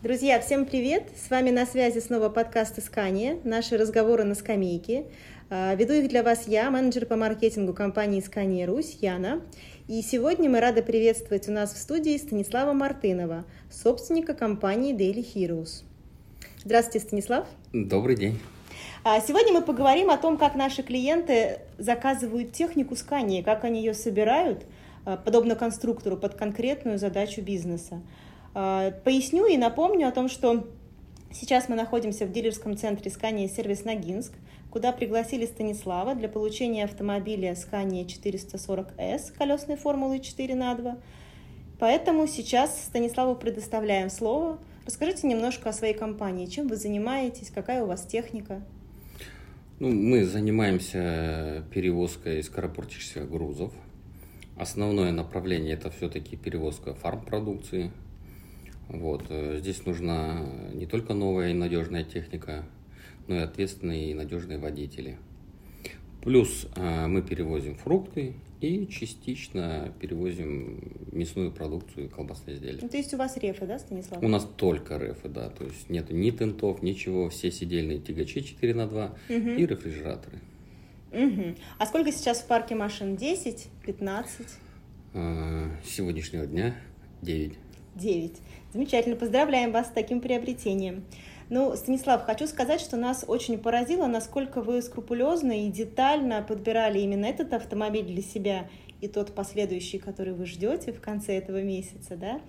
Друзья, всем привет! С вами на связи снова подкаст «Искание», наши разговоры на скамейке. А, веду их для вас я, менеджер по маркетингу компании «Искание Русь» Яна. И сегодня мы рады приветствовать у нас в студии Станислава Мартынова, собственника компании Daily Heroes. Здравствуйте, Станислав. Добрый день. А, сегодня мы поговорим о том, как наши клиенты заказывают технику скания, как они ее собирают, а, подобно конструктору, под конкретную задачу бизнеса. А, поясню и напомню о том, что сейчас мы находимся в дилерском центре Scania сервис Ногинск, куда пригласили Станислава для получения автомобиля Scania 440S колесной формулы 4 на 2. Поэтому сейчас Станиславу предоставляем слово. Расскажите немножко о своей компании. Чем вы занимаетесь, какая у вас техника? Ну, мы занимаемся перевозкой скоропортящихся грузов. Основное направление это все-таки перевозка фармпродукции, вот. Э, здесь нужна не только новая и надежная техника, но и ответственные и надежные водители. Плюс э, мы перевозим фрукты и частично перевозим мясную продукцию и колбасные изделия. Ну, то есть у вас рефы, да, Станислав? У нас только рефы, да. То есть нет ни тентов, ничего. Все сидельные тягачи 4 на 2 угу. и рефрижераторы. Угу. А сколько сейчас в парке машин? 10? 15? Э, с сегодняшнего дня 9. 9. Замечательно, поздравляем вас с таким приобретением. Ну, Станислав, хочу сказать, что нас очень поразило, насколько вы скрупулезно и детально подбирали именно этот автомобиль для себя и тот последующий, который вы ждете в конце этого месяца, да,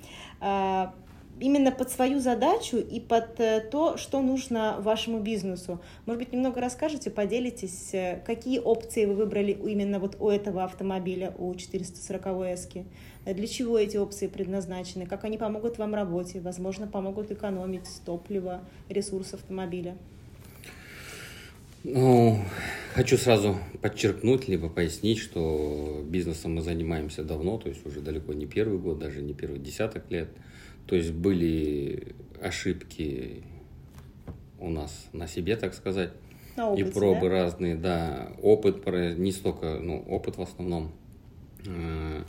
а, именно под свою задачу и под э, то, что нужно вашему бизнесу. Может быть, немного расскажете, поделитесь, э, какие опции вы выбрали именно вот у этого автомобиля, у 440 э, Для чего эти опции предназначены? Как они помогут вам в работе? Возможно, помогут экономить топливо, ресурс автомобиля? Ну, хочу сразу подчеркнуть, либо пояснить, что бизнесом мы занимаемся давно, то есть уже далеко не первый год, даже не первый десяток лет. То есть были ошибки у нас на себе, так сказать. На опыте, и пробы да? разные, да. Опыт, не столько, ну, опыт в основном. Э,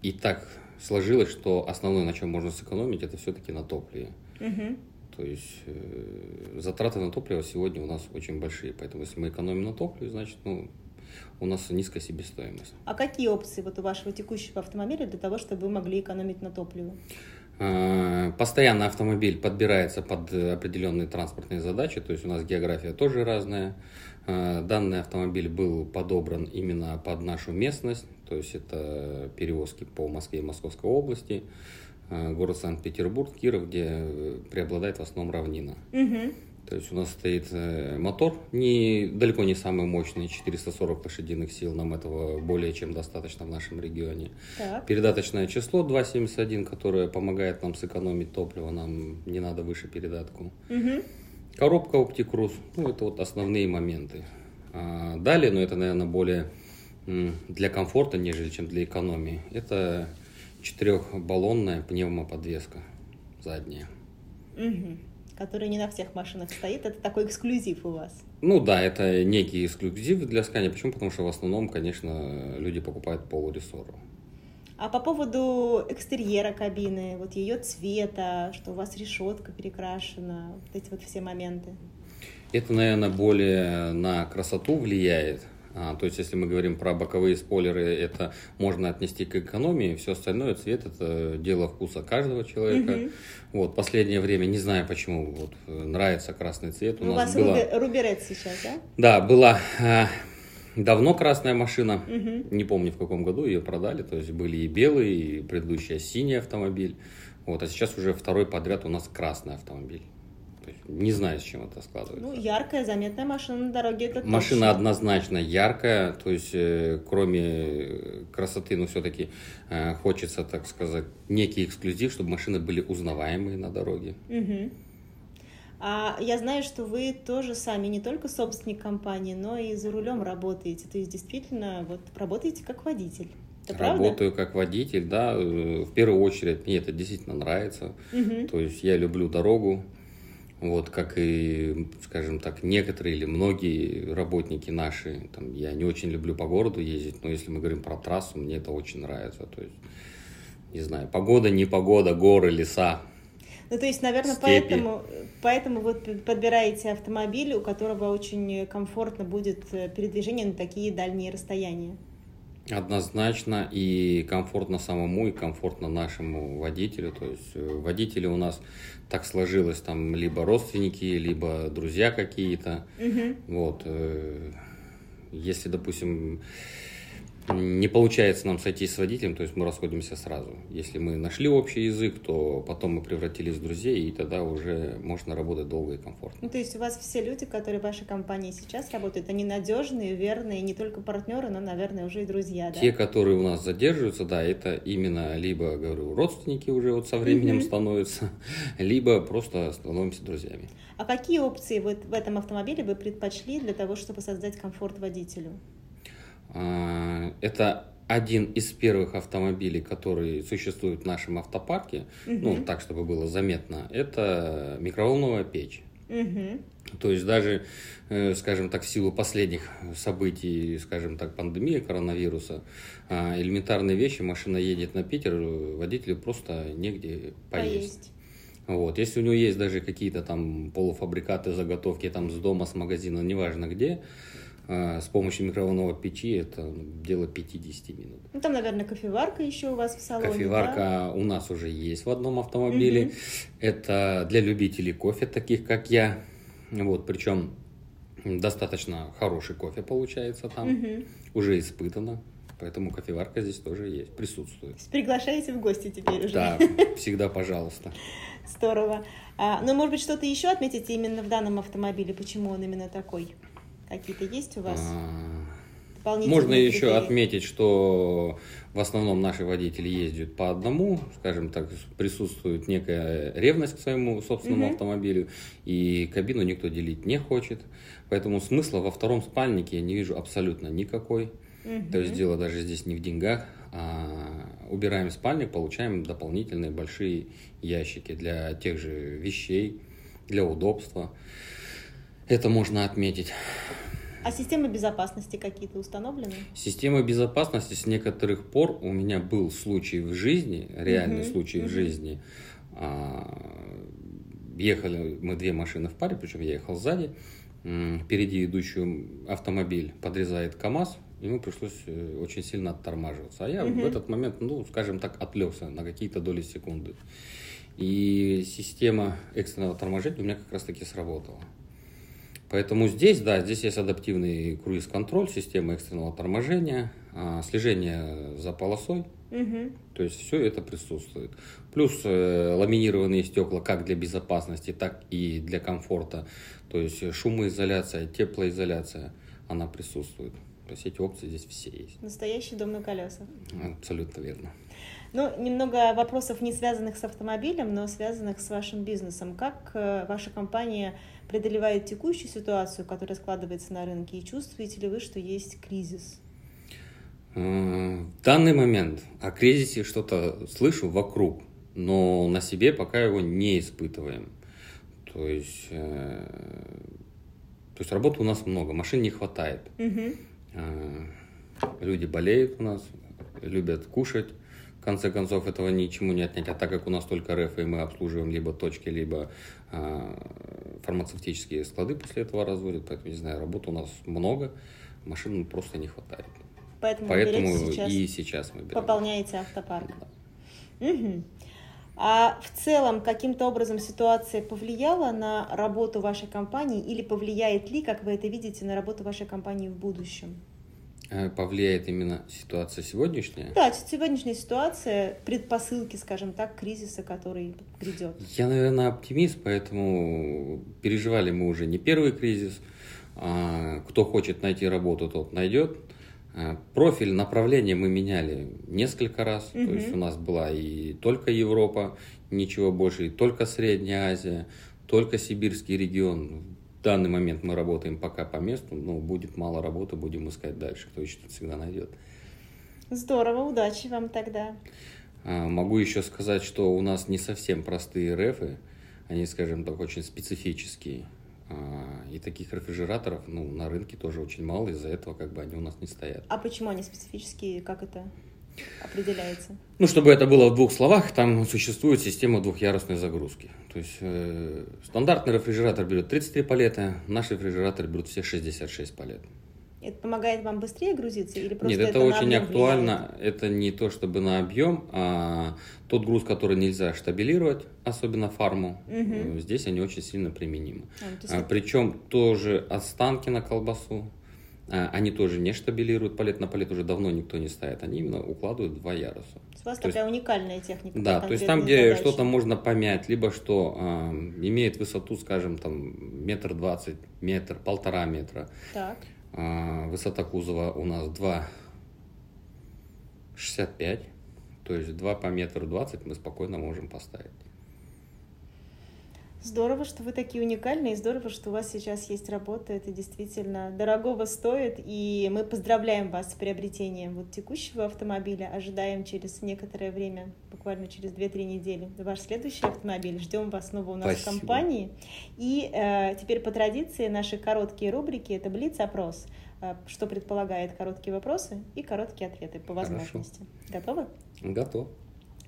и так сложилось, что основное, на чем можно сэкономить, это все-таки на топливе. Угу. То есть э, затраты на топливо сегодня у нас очень большие. Поэтому если мы экономим на топливе, значит, ну, у нас низкая себестоимость. А какие опции вот у вашего текущего автомобиля для того, чтобы вы могли экономить на топливе? Э, постоянно автомобиль подбирается под определенные транспортные задачи, то есть у нас география тоже разная. Э, данный автомобиль был подобран именно под нашу местность, то есть это перевозки по Москве и Московской области, э, город Санкт-Петербург, Киров, где преобладает в основном равнина. Угу. То есть у нас стоит э, мотор, не, далеко не самый мощный, 440 лошадиных сил, нам этого более чем достаточно в нашем регионе. Так. Передаточное число 2,71, которое помогает нам сэкономить топливо, нам не надо выше передатку. Угу. Коробка OptiCruise, ну это вот основные моменты. А далее, ну это, наверное, более для комфорта, нежели чем для экономии, это четырехбаллонная пневмоподвеска задняя. Угу который не на всех машинах стоит. Это такой эксклюзив у вас. Ну да, это некий эксклюзив для Scania. Почему? Потому что в основном, конечно, люди покупают полуресору. А по поводу экстерьера кабины, вот ее цвета, что у вас решетка перекрашена, вот эти вот все моменты. Это, наверное, более на красоту влияет. А, то есть, если мы говорим про боковые спойлеры, это можно отнести к экономии, все остальное цвет это дело вкуса каждого человека. Угу. Вот последнее время не знаю почему вот нравится красный цвет. У, У нас вас была... Руберет сейчас, да? Да, была а, давно красная машина, угу. не помню в каком году ее продали, то есть были и белые, и предыдущая синий автомобиль. Вот, а сейчас уже второй подряд у нас красный автомобиль. Не знаю, с чем это складывается. Ну, яркая, заметная машина на дороге. Это машина точно. однозначно яркая, то есть э, кроме красоты, но все-таки э, хочется, так сказать, некий эксклюзив, чтобы машины были узнаваемые на дороге. Угу. А я знаю, что вы тоже сами не только собственник компании, но и за рулем работаете. То есть действительно вот работаете как водитель. Это Работаю правда? как водитель, да. Э, в первую очередь мне это действительно нравится. Угу. То есть я люблю дорогу. Вот, как и, скажем так, некоторые или многие работники наши, там, я не очень люблю по городу ездить, но если мы говорим про трассу, мне это очень нравится. То есть, не знаю, погода, не погода, горы, леса. Ну, то есть, наверное, поэтому, поэтому вы подбираете автомобиль, у которого очень комфортно будет э, передвижение на такие дальние расстояния. Однозначно и комфортно самому, и комфортно нашему водителю. То есть э, водители у нас так сложилось, там либо родственники, либо друзья какие-то. Угу. Вот. Э, если, допустим, не получается нам сойтись с водителем, то есть мы расходимся сразу. Если мы нашли общий язык, то потом мы превратились в друзей, и тогда уже можно работать долго и комфортно. Ну, то есть у вас все люди, которые в вашей компании сейчас работают, они надежные, верные, не только партнеры, но, наверное, уже и друзья, да? Те, которые у нас задерживаются, да, это именно либо, говорю, родственники уже вот со временем mm-hmm. становятся, либо просто становимся друзьями. А какие опции вот в этом автомобиле вы предпочли для того, чтобы создать комфорт водителю? А, это один из первых автомобилей, который существует в нашем автопарке, угу. ну, так, чтобы было заметно, это микроволновая печь. Угу. То есть даже, э, скажем так, в силу последних событий, скажем так, пандемии коронавируса, а, элементарные вещи, машина едет на Питер, водителю просто негде поесть. поесть. Вот. Если у него есть даже какие-то там полуфабрикаты, заготовки там с дома, с магазина, неважно где, а, с помощью микроволновой печи это ну, дело 50 минут. Ну, там, наверное, кофеварка еще у вас в салоне, Кофеварка да? у нас уже есть в одном автомобиле. Угу. Это для любителей кофе, таких как я. Вот, причем достаточно хороший кофе получается там. Угу. Уже испытано. Поэтому кофеварка здесь тоже есть, присутствует. Приглашаете в гости теперь уже? Да, всегда пожалуйста. Здорово. А, ну, может быть, что-то еще отметите именно в данном автомобиле? Почему он именно такой? Какие-то есть у вас? А, можно еще отметить, что в основном наши водители ездят по одному, скажем так, присутствует некая ревность к своему собственному угу. автомобилю, и кабину никто делить не хочет. Поэтому смысла во втором спальнике я не вижу абсолютно никакой. Угу. То есть дело даже здесь не в деньгах, а убираем спальник, получаем дополнительные большие ящики для тех же вещей, для удобства. Это можно отметить. А системы безопасности какие-то установлены? Система безопасности с некоторых пор у меня был случай в жизни, реальный угу, случай угу. в жизни. А, ехали мы две машины в паре, причем я ехал сзади. Впереди идущий автомобиль подрезает КАМАЗ, ему пришлось э, очень сильно оттормаживаться. А я угу. в этот момент, ну, скажем так, отвлекся на какие-то доли секунды. И система экстренного торможения у меня как раз таки сработала. Поэтому здесь, да, здесь есть адаптивный круиз-контроль, система экстренного торможения, а, слежение за полосой. Угу. То есть все это присутствует. Плюс э, ламинированные стекла как для безопасности, так и для комфорта. То есть шумоизоляция, теплоизоляция, она присутствует. То есть эти опции здесь все есть. Настоящий дом на колесах. Абсолютно верно. Ну, немного вопросов не связанных с автомобилем, но связанных с вашим бизнесом. Как э, ваша компания преодолевает текущую ситуацию, которая складывается на рынке, и чувствуете ли вы, что есть кризис? Э, в данный момент о кризисе что-то слышу вокруг, но на себе пока его не испытываем. То есть, э, то есть работы у нас много, машин не хватает. Угу. Э, люди болеют у нас, любят кушать. В конце концов, этого ничему не отнять. А так как у нас только РФ, и мы обслуживаем либо точки, либо э, фармацевтические склады после этого разводят. Поэтому, не знаю, работы у нас много, машин просто не хватает. Поэтому, Поэтому сейчас и сейчас мы берем. Пополняете автопарк. Да. Угу. А в целом каким-то образом ситуация повлияла на работу вашей компании или повлияет ли, как вы это видите, на работу вашей компании в будущем? Э, повлияет именно ситуация сегодняшняя? Да, сегодняшняя ситуация, предпосылки, скажем так, кризиса, который грядет. Я, наверное, оптимист, поэтому переживали мы уже не первый кризис. А, кто хочет найти работу, тот найдет. А, профиль, направление мы меняли несколько раз. Угу. То есть у нас была и только Европа, ничего больше, и только Средняя Азия, только Сибирский регион в данный момент мы работаем пока по месту, но будет мало работы, будем искать дальше, кто ищет, всегда найдет. Здорово, удачи вам тогда. А, могу еще сказать, что у нас не совсем простые рефы, они, скажем так, очень специфические. А, и таких рефрижераторов ну, на рынке тоже очень мало, из-за этого как бы они у нас не стоят. А почему они специфические, как это? Определяется? Ну, чтобы это было в двух словах, там существует система двухъярусной загрузки. То есть э, стандартный рефрижератор берет 33 палета, наш рефрижератор берут все 66 палет. Это помогает вам быстрее грузиться или просто Нет, это, это очень актуально. Влияет? Это не то чтобы на объем, а тот груз, который нельзя штабилировать, особенно фарму, угу. здесь они очень сильно применимы. А, а, причем тоже останки на колбасу, они тоже не штабилируют палет на палет, уже давно никто не ставит, они именно укладывают два яруса. У вас то такая есть, уникальная техника. Да, то есть там, где что-то можно помять, либо что э, имеет высоту, скажем, там метр двадцать, метр, полтора метра. Так. А, высота кузова у нас 2,65. То есть 2 по метру 20 мы спокойно можем поставить. Здорово, что вы такие уникальные, и здорово, что у вас сейчас есть работа. Это действительно дорогого стоит, и мы поздравляем вас с приобретением вот текущего автомобиля. Ожидаем через некоторое время, буквально через 2-3 недели, ваш следующий автомобиль. Ждем вас снова у нас Спасибо. в компании. И э, теперь по традиции наши короткие рубрики — это Блиц-опрос, э, что предполагает короткие вопросы и короткие ответы по возможности. Хорошо. Готовы? Готов.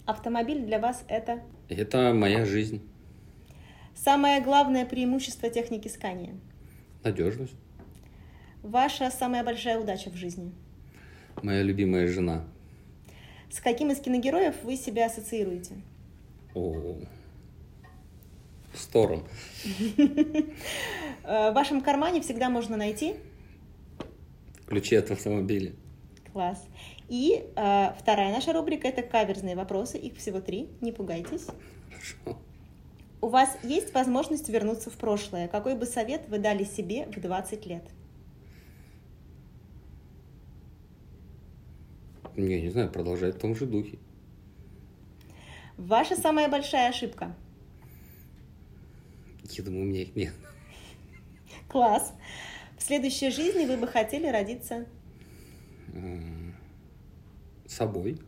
Автомобиль для вас — это? Это моя жизнь. Самое главное преимущество техники Скания? Надежность. Ваша самая большая удача в жизни? Моя любимая жена. С каким из киногероев вы себя ассоциируете? О, с Тором. В вашем кармане всегда можно найти? Ключи от автомобиля. Класс. И э, вторая наша рубрика – это каверзные вопросы. Их всего три, не пугайтесь. Хорошо. У вас есть возможность вернуться в прошлое. Какой бы совет вы дали себе в 20 лет? Не, не знаю, продолжать в том же духе. Ваша самая большая ошибка? Я думаю, у меня их нет. Класс. В следующей жизни вы бы хотели родиться? Собой.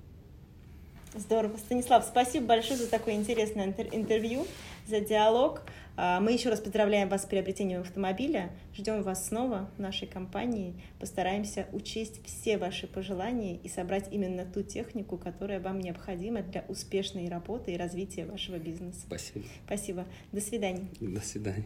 Здорово. Станислав, спасибо большое за такое интересное интервью, за диалог. А, мы еще раз поздравляем вас с приобретением автомобиля. Ждем вас снова в нашей компании. Постараемся учесть все ваши пожелания и собрать именно ту технику, которая вам необходима для успешной работы и развития вашего бизнеса. Спасибо. Спасибо. До свидания. До свидания.